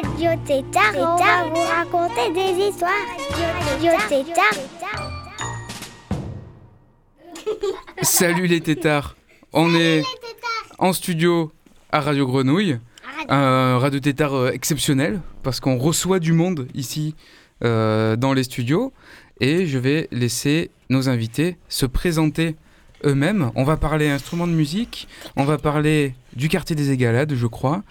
Radio Tétard vous raconter des histoires. Radio Tétard. Salut les tétards. On est en studio à Radio Grenouille, un radio tétard euh, exceptionnel parce qu'on reçoit du monde ici euh, dans les studios. Et je vais laisser nos invités se présenter eux-mêmes. On va parler instruments de musique, on va parler du quartier des Égalades, je crois,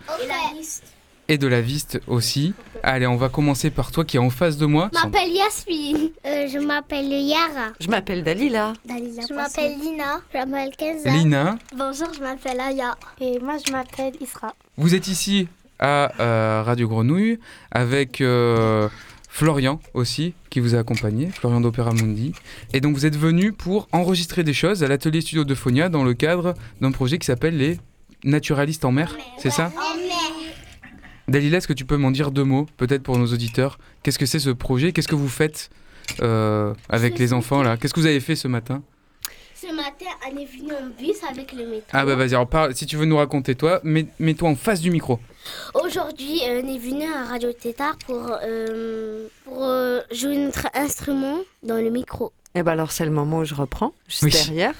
et de la Viste aussi. Allez, on va commencer par toi qui est en face de moi. Je m'appelle Yasmine. Euh, je m'appelle Yara. Je m'appelle Dalila. Je m'appelle Lina. Je m'appelle Kenza. Lina, Bonjour, je m'appelle Aya. Et moi, je m'appelle Isra. Vous êtes ici à euh, Radio Grenouille avec euh, Florian aussi qui vous a accompagné, Florian d'Opéra Mundi. Et donc vous êtes venu pour enregistrer des choses à l'atelier studio de Phonia dans le cadre d'un projet qui s'appelle les Naturalistes en mer, c'est ça? Dalila, est-ce que tu peux m'en dire deux mots, peut-être pour nos auditeurs Qu'est-ce que c'est ce projet Qu'est-ce que vous faites euh, avec les enfants là Qu'est-ce que vous avez fait ce matin Ce matin, on est venu en bus avec le métro. Ah bah vas-y, alors parle- si tu veux nous raconter toi, mets- mets-toi en face du micro. Aujourd'hui, euh, on est venu à Radio Tétard pour, euh, pour jouer notre instrument dans le micro. Eh ben alors c'est le moment où je reprends, juste Oui. derrière.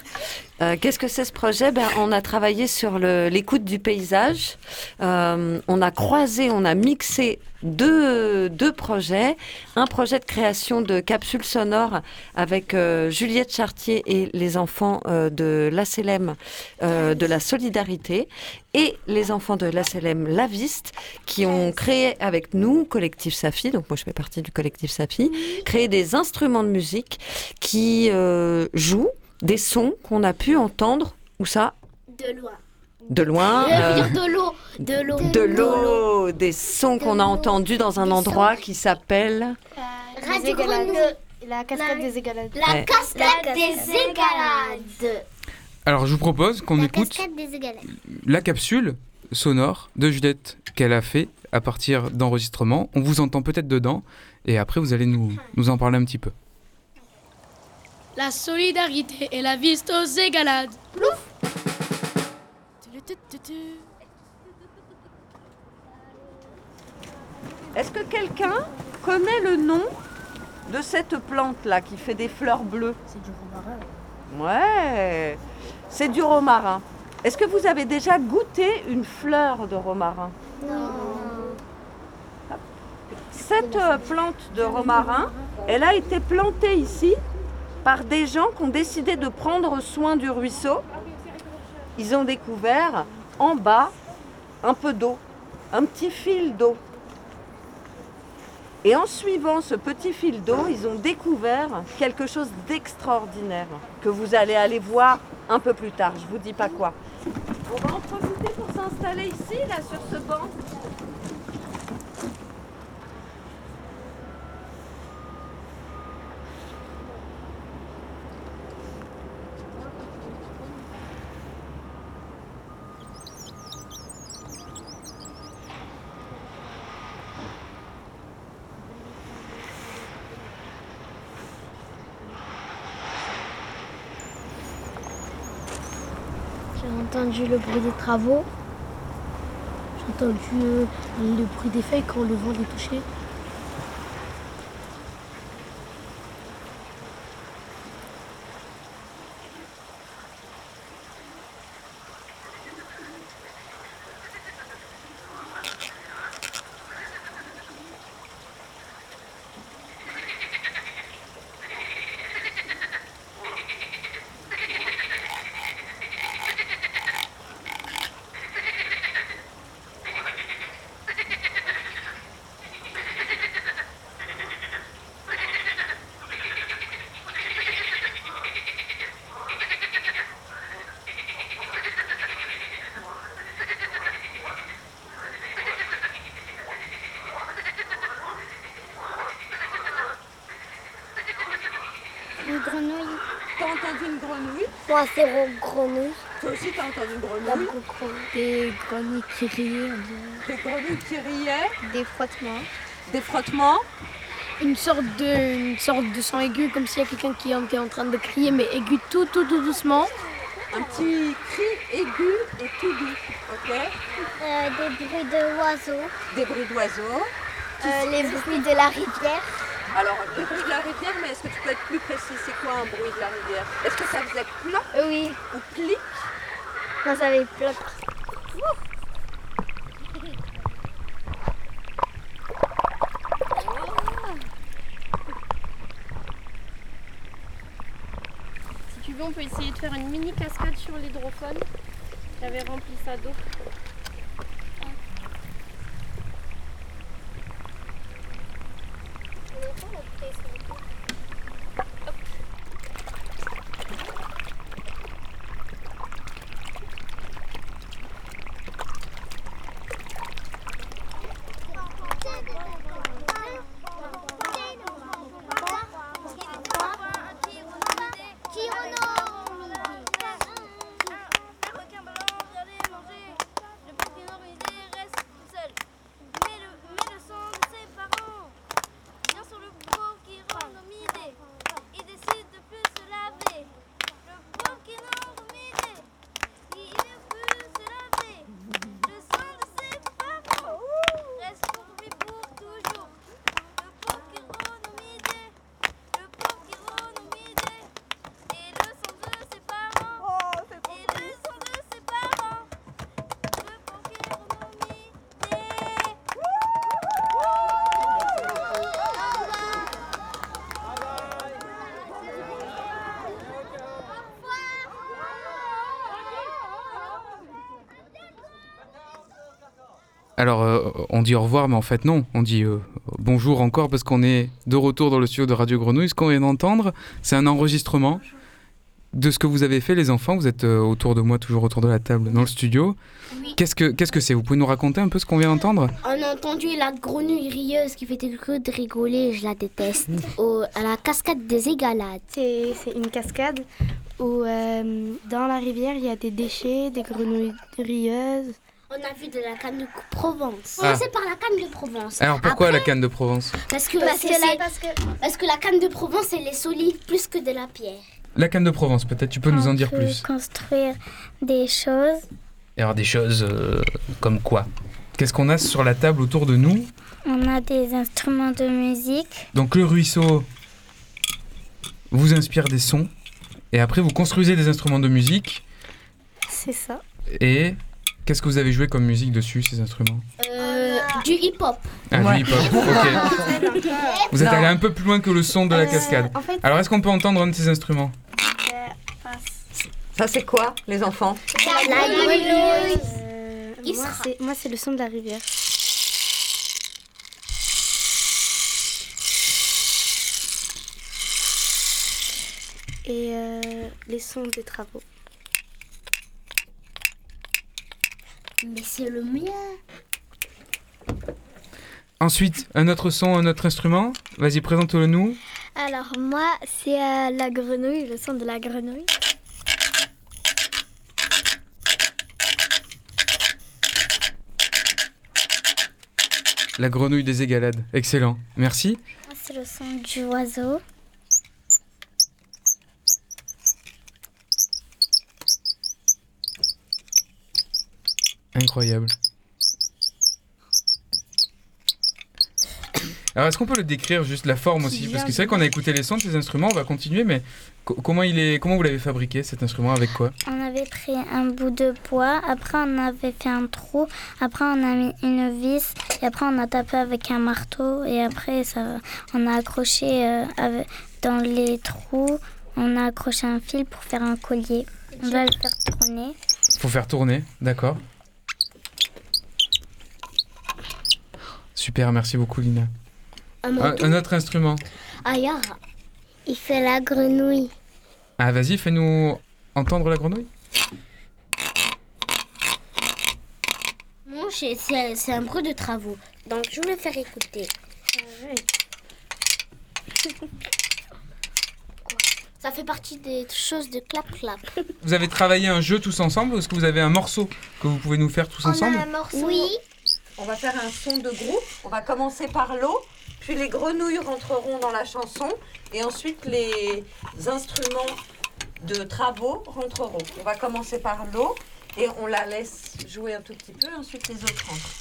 Euh, Qu'est-ce que c'est ce projet? Ben, On a travaillé sur l'écoute du paysage. Euh, on a croisé, on a mixé deux, projets. Un projet de création de capsules sonores avec euh, Juliette Chartier et les enfants euh, de l'ACLM euh, de la solidarité et les enfants de l'ACLM Laviste qui ont créé avec nous, collectif Safi, donc moi je fais partie du collectif Safi, créé des instruments de musique qui jouent des sons qu'on a pu entendre, où ça? De loin. De loin. Euh, de l'eau. De l'eau. de l'eau, des sons qu'on a entendus dans un endroit qui s'appelle Radio. Grenouille. La cascade des égalades. La Ouais. cascade des égalades. Alors je vous propose qu'on écoute des la capsule sonore de Juliette qu'elle a fait à partir d'enregistrements. On vous entend peut-être dedans et après vous allez nous, nous en parler un petit peu. La solidarité et la viste aux égalades. Est-ce que quelqu'un connaît le nom de cette plante-là qui fait des fleurs bleues C'est du romarin. Ouais, c'est du romarin. Est-ce que vous avez déjà goûté une fleur de romarin? Non. Cette euh, plante de romarin, elle a été plantée ici par des gens qui ont décidé de prendre soin du ruisseau. Ils ont découvert en bas un peu d'eau, un petit fil d'eau. Et en suivant ce petit fil d'eau, ils ont découvert quelque chose d'extraordinaire que vous allez aller voir un peu plus tard. Je vous dis pas quoi. On va en profiter pour s'installer ici, là, sur ce banc. J'ai entendu le bruit des travaux. J'ai entendu euh, le bruit des feuilles quand le vent les touchait. Grenouille Moi, c'est une grenouille. Toi aussi, t'as entendu une La grenouille grenouille. Des grenouilles qui riaient, Des grenouilles qui riaient, des frottements. des frottements. Une sorte de, une sorte de son aigu, comme s'il y a quelqu'un qui était en train de crier, mais aigu tout, tout, tout doucement. Un petit cri aigu et tout doux, ok? Euh, des bruits d'oiseaux. Des bruits d'oiseaux. Euh, les bruits de la rivière. Alors, le bruit de la rivière, mais est-ce que tu peux être plus précis? C'est quoi un bruit de la rivière? Est-ce que ça faisait plop? Oui. ou clic? Moi, ça avait plop. Si tu veux, on peut essayer de faire une mini cascade sur l'hydrophone. J'avais rempli ça d'eau. Alors, euh, on dit au revoir, mais en fait, non. On dit euh, bonjour encore parce qu'on est de retour dans le studio de Radio Grenouille. Ce qu'on vient d'entendre, c'est un enregistrement de ce que vous avez fait, les enfants. Vous êtes euh, autour de moi, toujours autour de la table, dans le studio. Oui. Qu'est-ce que qu'est-ce que c'est? Vous pouvez nous raconter un peu ce qu'on vient d'entendre? On a entendu la grenouille rieuse qui fait que de rigoler, je la déteste. Au- à la cascade des égalades. C'est c'est une cascade où euh, dans la rivière il y a des déchets, des grenouilles rieuses. On a vu de la canne de Provence. Ah. C'est par la canne de Provence. Alors, pourquoi la canne de Provence Parce que, Parce parce, que que la- parce que parce que la canne de Provence, elle est solide plus que de la pierre. La canne de Provence, peut-être tu peux nous en dire on peut plus. construire des choses. Et alors, des choses euh, comme quoi? Qu'est-ce qu'on a sur la table autour de nous? On a des instruments de musique. Donc, le ruisseau vous inspire des sons. Et après, vous construisez des instruments de musique. C'est ça. Et qu'est-ce que vous avez joué comme musique dessus, ces instruments Euh, du hip-hop. Ah, Ouais. du hip-hop, ok. Vous êtes Non. allé un peu plus loin que le son de la cascade. En fait, Alors, est-ce qu'on peut entendre un de ces instruments Ça, c'est quoi, les enfants euh, moi c'est le son de la rivière. Et euh, les sons des travaux. Mais c'est le mien. Ensuite, un autre son, un autre instrument Vas-y, présente-le nous. Alors moi, c'est euh, la grenouille, le son de la grenouille. La grenouille des égalades. Excellent. Merci. C'est le son du oiseau. Incroyable. Alors, est-ce qu'on peut le décrire juste la forme aussi? Parce que c'est vrai qu'on a écouté les sons de ces instruments, on va continuer, mais co- comment, il est, comment vous l'avez fabriqué cet instrument Avec quoi? On avait pris un bout de bois, après on avait fait un trou, après on a mis une vis, et après on a tapé avec un marteau, et après ça, on a accroché euh, avec- dans les trous, on a accroché un fil pour faire un collier. On va le faire tourner. Faut faire tourner, d'accord. Super, merci beaucoup Lina. Un Un, un autre instrument. Ayara. Il fait la grenouille. Ah, vas-y, fais-nous entendre la grenouille. Moi, j'ai- c'est un bruit de travaux. Donc, je vais le faire écouter. Ça fait partie des choses de clap-clap. Vous avez travaillé un jeu tous ensemble ou est-ce que vous avez un morceau que vous pouvez nous faire tous ensemble Oui. On va faire un son de groupe. On va commencer par l'eau, puis les grenouilles rentreront dans la chanson, et ensuite les instruments de travaux rentreront. On va commencer par l'eau, et on la laisse jouer un tout petit peu, ensuite les autres rentrent.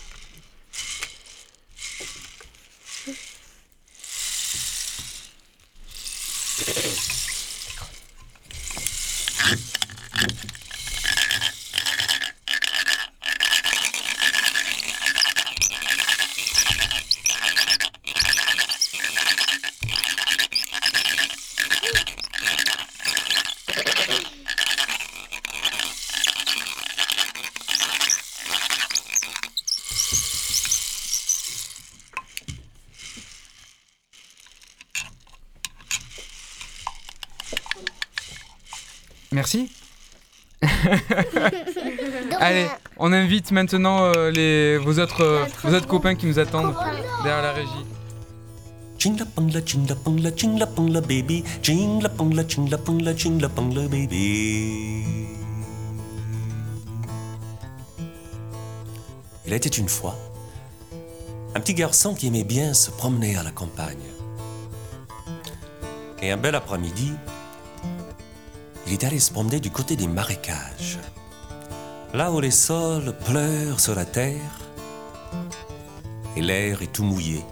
Merci. Allez, on invite maintenant euh, les, vos, autres, euh, vos autres copains qui nous attendent derrière la régie. Chingla pongla chingla pongla chingla pongla baby chingla pongla chingla pongla chingla pongla baby Il était une fois un petit garçon qui aimait bien se promener à la campagne. Et un bel après-midi, il est allé se promener du côté des marécages. Là où les sols pleurent sur la terre et l'air est tout mouillé.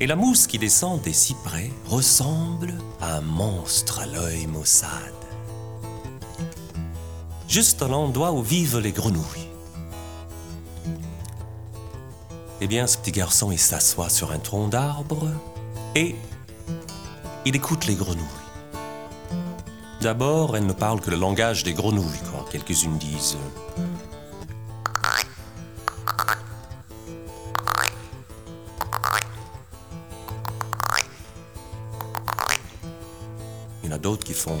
Et la mousse qui descend des cyprès ressemble à un monstre à l'œil maussade. Juste à l'endroit où vivent les grenouilles. Eh bien, ce petit garçon, il s'assoit sur un tronc d'arbre et il écoute les grenouilles. D'abord, elles ne parlent que le langage des grenouilles, quand quelques-unes disent. Il y en a d'autres qui font.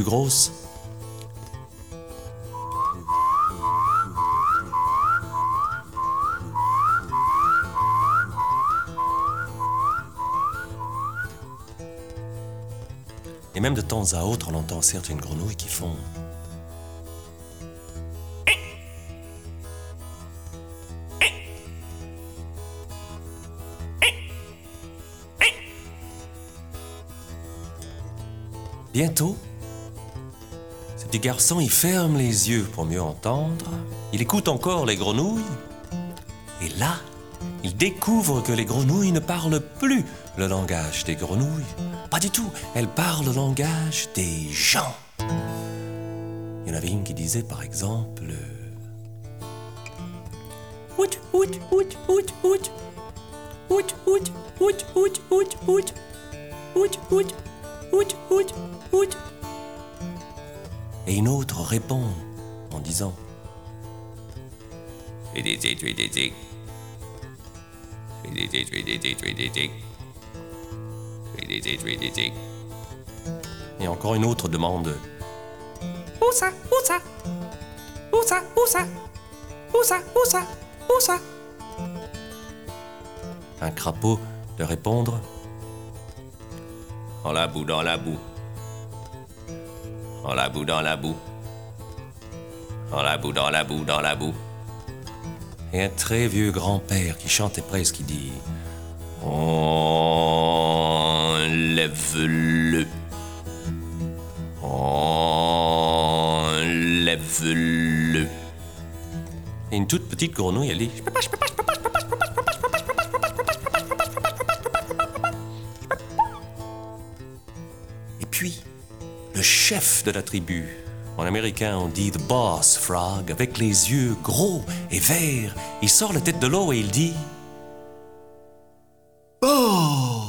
Plus grosses. Et même de temps à autre, on entend certaines grenouilles qui font. Bientôt, ce petit garçon, il ferme les yeux pour mieux entendre. Il écoute encore les grenouilles. Et là, il découvre que les grenouilles ne parlent plus le langage des grenouilles. Pas du tout. Elles parlent le langage des gens. Il y en avait une qui disait, par exemple... Out, out, out, out, out. Out, out, out, out, out, out. Out, out, out, out, out. Et une autre répond en disant... Et encore une autre demande. Où ça? Où ça? Où ça? Où ça? Où ça? Où ça? Où ça? Un crapaud de répondre. Dans la boue, dans la boue. Dans la boue, dans la boue. Dans la boue, dans la boue, dans la boue. Et un très vieux grand-père qui chantait presque, qui dit Enlève-le. Enlève-le. Et une toute petite grenouille, elle dit Je peux pas, je peux pas, chef de la tribu, en américain on dit The Boss Frog, avec les yeux gros et verts, il sort la tête de l'eau et il dit Oh!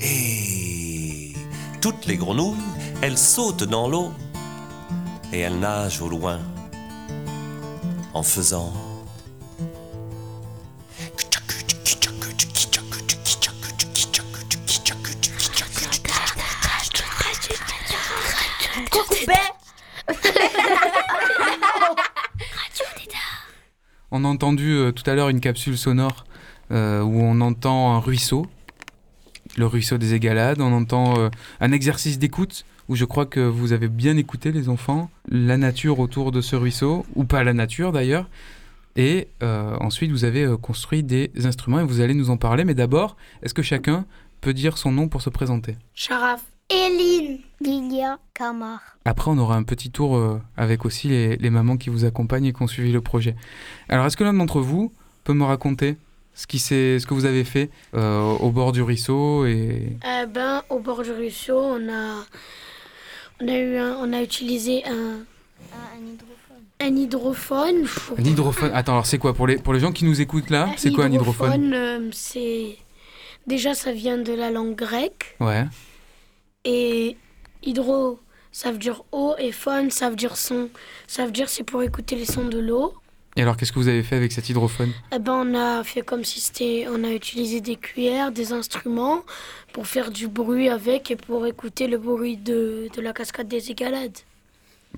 Et toutes les grenouilles, elles sautent dans l'eau et elles nagent au loin en faisant On a entendu euh, tout à l'heure une capsule sonore euh, où on entend un ruisseau, le ruisseau des Égalades. On entend euh, un exercice d'écoute où je crois que vous avez bien écouté les enfants, la nature autour de ce ruisseau, ou pas la nature d'ailleurs. Et ensuite, vous avez construit des instruments et vous allez nous en parler. Mais d'abord, est-ce que chacun peut dire son nom pour se présenter? Eline. Lilia. Kamar. Après, on aura un petit tour euh, avec aussi les, les mamans qui vous accompagnent et qui ont suivi le projet. Alors, est-ce que l'un d'entre vous peut me raconter ce, qui ce que vous avez fait euh, au bord du ruisseau et... Eh ben, au bord du ruisseau, on a, on a, eu un- on a utilisé un, un hydrophone. pour- Un hydrophone. Attends, alors c'est quoi? Pour les, pour les gens qui nous écoutent là C'est quoi un hydrophone euh, C'est déjà ça vient de la langue grecque Ouais. Et hydro ça veut dire eau et phone ça veut dire son. Ça veut dire c'est pour écouter les sons de l'eau. Et alors, qu'est-ce que vous avez fait avec cet hydrophone? Eh ben on a fait comme si c'était on a utilisé des cuillères, des instruments pour faire du bruit avec et pour écouter le bruit de, de la cascade des Égalades.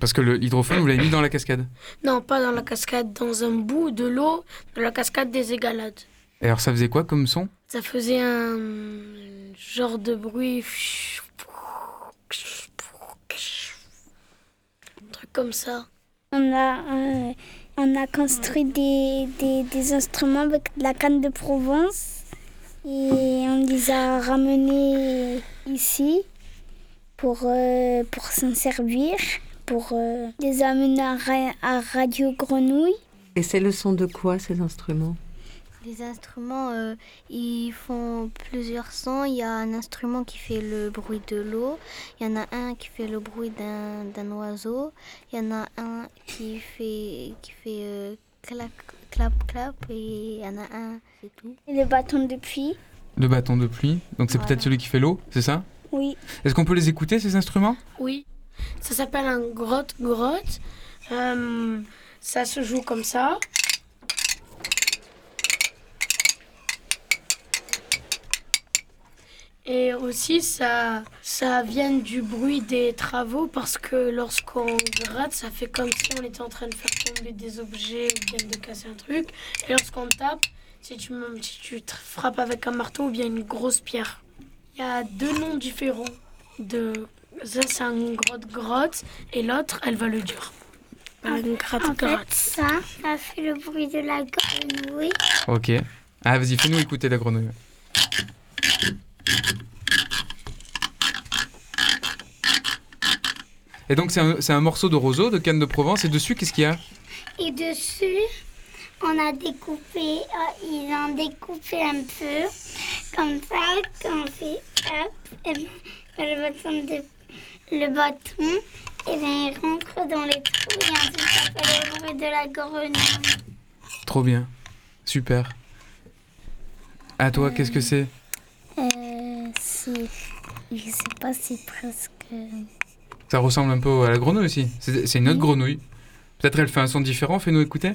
Parce que le- l'hydrophone, vous l'avez mis dans la cascade? Non, pas dans la cascade, dans un bout de l'eau de la cascade des Égalades. Et alors, ça faisait quoi comme son? Ça faisait un genre de bruit. Un truc comme ça. On a, euh, on a construit des, des, des instruments avec de la canne de Provence et on les a ramenés ici pour, euh, pour s'en servir, pour euh, les amener à, à Radio Grenouille. Et c'est le son de quoi ces instruments? Les instruments, euh, ils font plusieurs sons. Il y a un instrument qui fait le bruit de l'eau. Il y en a un qui fait le bruit d'un d'un oiseau. Il y en a un qui fait, qui fait euh, clac, clap, clap. Et il y en a un, c'est tout. Et le bâton de pluie, Le bâton de pluie. Donc, c'est Voilà. peut-être celui qui fait l'eau, c'est ça? Oui. Est-ce qu'on peut les écouter, ces instruments? Oui. Ça s'appelle un grotte-grotte. Euh, ça se joue comme ça. Et aussi, ça, ça vient du bruit des travaux parce que lorsqu'on gratte, ça fait comme si on était en train de faire tomber des objets ou bien de casser un truc. Et lorsqu'on tape, si tu, me- si tu te frappes avec un marteau ou bien une grosse pierre. Il y a deux noms différents de ça, c'est un grotte-grotte et l'autre, elle va le dur. Un En fait, gratte-gratte. ça, ça fait le bruit de la grenouille. Ok. Ah, vas-y, fais-nous écouter la grenouille. Et donc, c'est un, c'est un morceau de roseau, de canne de Provence, et dessus, qu'est-ce qu'il y a? Et dessus, on a découpé, euh, ils ont découpé un peu, comme ça, quand on fait hop, et ben, le bâton, de, le bâton, et bien il rentre dans les trous, et ensuite ça fait le bruit de la grenouille. Trop bien. Super. À toi, qu'est-ce que c'est? C'est, je sais pas, c'est presque... Ça ressemble un peu à la grenouille aussi. C'est une autre grenouille. Peut-être elle fait un son différent, fais-nous écouter.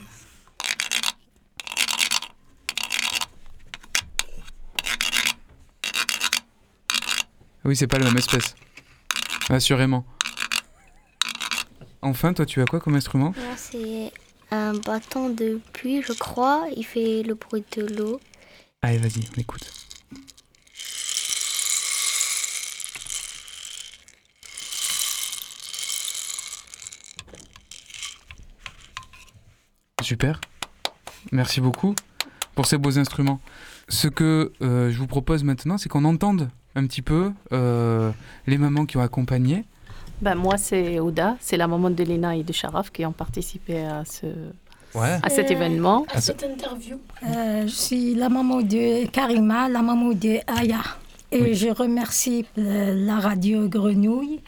Oui, c'est pas la même espèce. Assurément. Enfin, toi, tu as quoi comme instrument? C'est un bâton de pluie, je crois. Il fait le bruit de l'eau. Allez, vas-y, on écoute. Super. Merci beaucoup pour ces beaux instruments. Ce que euh, je vous propose maintenant, c'est qu'on entende un petit peu euh, les mamans qui ont accompagné. Ben, moi, c'est Ouda, c'est la maman de Léna et de Sharaf qui ont participé à, ce, Ouais. à cet Euh, événement. À cette interview. Euh, je suis la maman de Karima, la maman de Aya. Et Oui. je remercie la radio Grenouille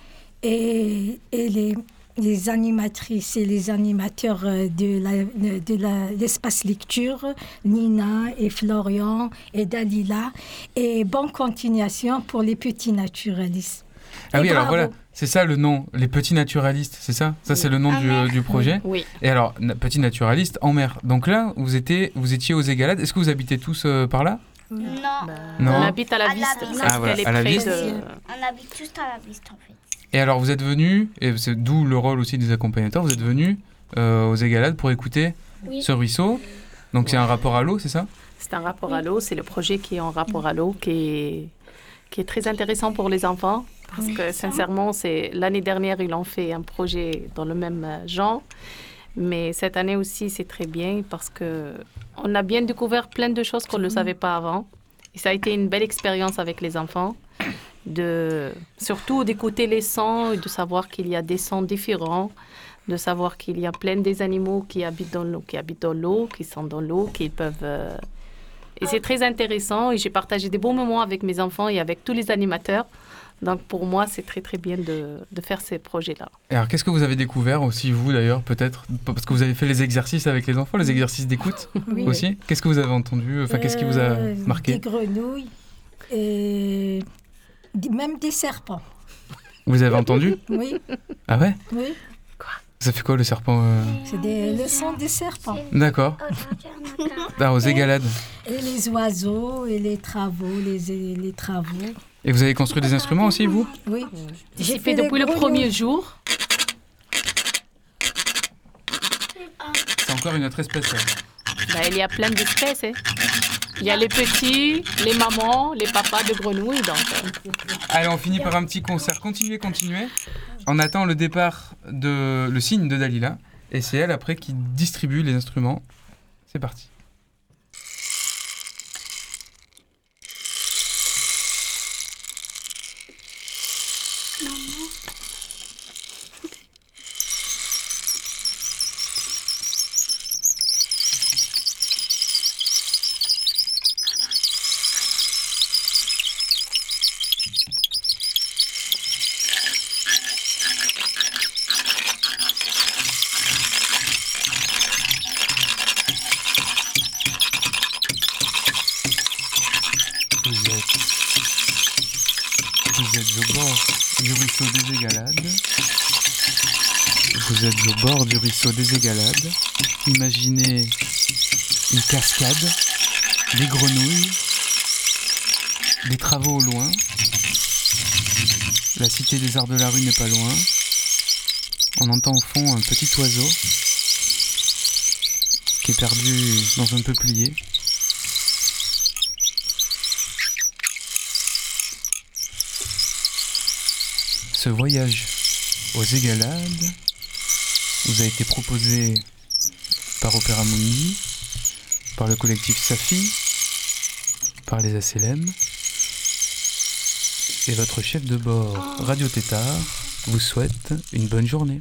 et, et les, les animatrices et les animateurs euh, de la- de la- l'espace lecture, Nina et Florian et Dalila. Et bonne continuation pour les petits naturalistes. Ah Et oui, alors voilà, c'est ça le nom, les petits naturalistes, c'est ça? Ça, c'est le nom En du, du projet? Oui. Et alors, na- petit naturaliste en mer. Donc là, vous étiez, vous étiez aux Égalades. Est-ce que vous habitez tous euh, par là? Non, Non. On habite à la À la Viste, Ah, voilà, à la Viste. de... on habite juste à la viste en fait. Et alors, vous êtes venus, et c'est d'où le rôle aussi des accompagnateurs, vous êtes venus euh, aux Égalades pour écouter Oui. ce ruisseau. Donc c'est un rapport à l'eau, c'est ça? C'est un rapport à l'eau, c'est le projet qui est en rapport à l'eau qui est, qui est très intéressant pour les enfants. Parce que sincèrement, c'est l'année dernière, ils ont fait un projet dans le même euh, genre. Mais cette année aussi, c'est très bien parce que on a bien découvert plein de choses qu'on ne savait pas avant. Et ça a été une belle expérience avec les enfants. De, surtout d'écouter les sons et de savoir qu'il y a des sons différents, de savoir qu'il y a plein des animaux qui habitent dans l'eau, qui qui sont dans l'eau, qui peuvent. euh, Et c'est très intéressant. Et j'ai partagé des bons moments avec mes enfants et avec tous les animateurs. Donc pour moi, c'est très très bien de, de faire ces projets-là. Et alors qu'est-ce que vous avez découvert aussi, vous d'ailleurs, peut-être? Parce que vous avez fait les exercices avec les enfants, les exercices d'écoute Oui. aussi. Qu'est-ce que vous avez entendu? Enfin, qu'est-ce qui vous a Euh, marqué? Des grenouilles et même des serpents. Vous avez entendu? Oui, Ah ouais? Oui. Ça fait quoi le serpent euh C'est des, le son des serpents. D'accord. Ah, aux égalades. Et les oiseaux et les travaux, les, les travaux. Et vous avez construit des instruments aussi, vous Oui. J'ai fait depuis le premier jour. C'est encore une autre espèce. Bah, il y a plein d'espèces. hein. Il y a les petits, les mamans, les papas de grenouilles. Euh, Allez, on finit par un petit concert. Continuez, continuez. On attend le départ de le signe de Dalila. Et c'est elle après qui distribue les instruments. C'est parti. Vous êtes, vous êtes au bord du ruisseau des Égalades. Vous êtes au bord du ruisseau des Égalades. Imaginez une cascade, des grenouilles, des travaux au loin. La cité des arts de la rue n'est pas loin. On entend au fond un petit oiseau qui est perdu dans un peuplier. Ce voyage aux Égalades vous a été proposé par Opéra Mundi, par le collectif Safi, par les ACLM et votre chef de bord Radio Tétard vous souhaite une bonne journée.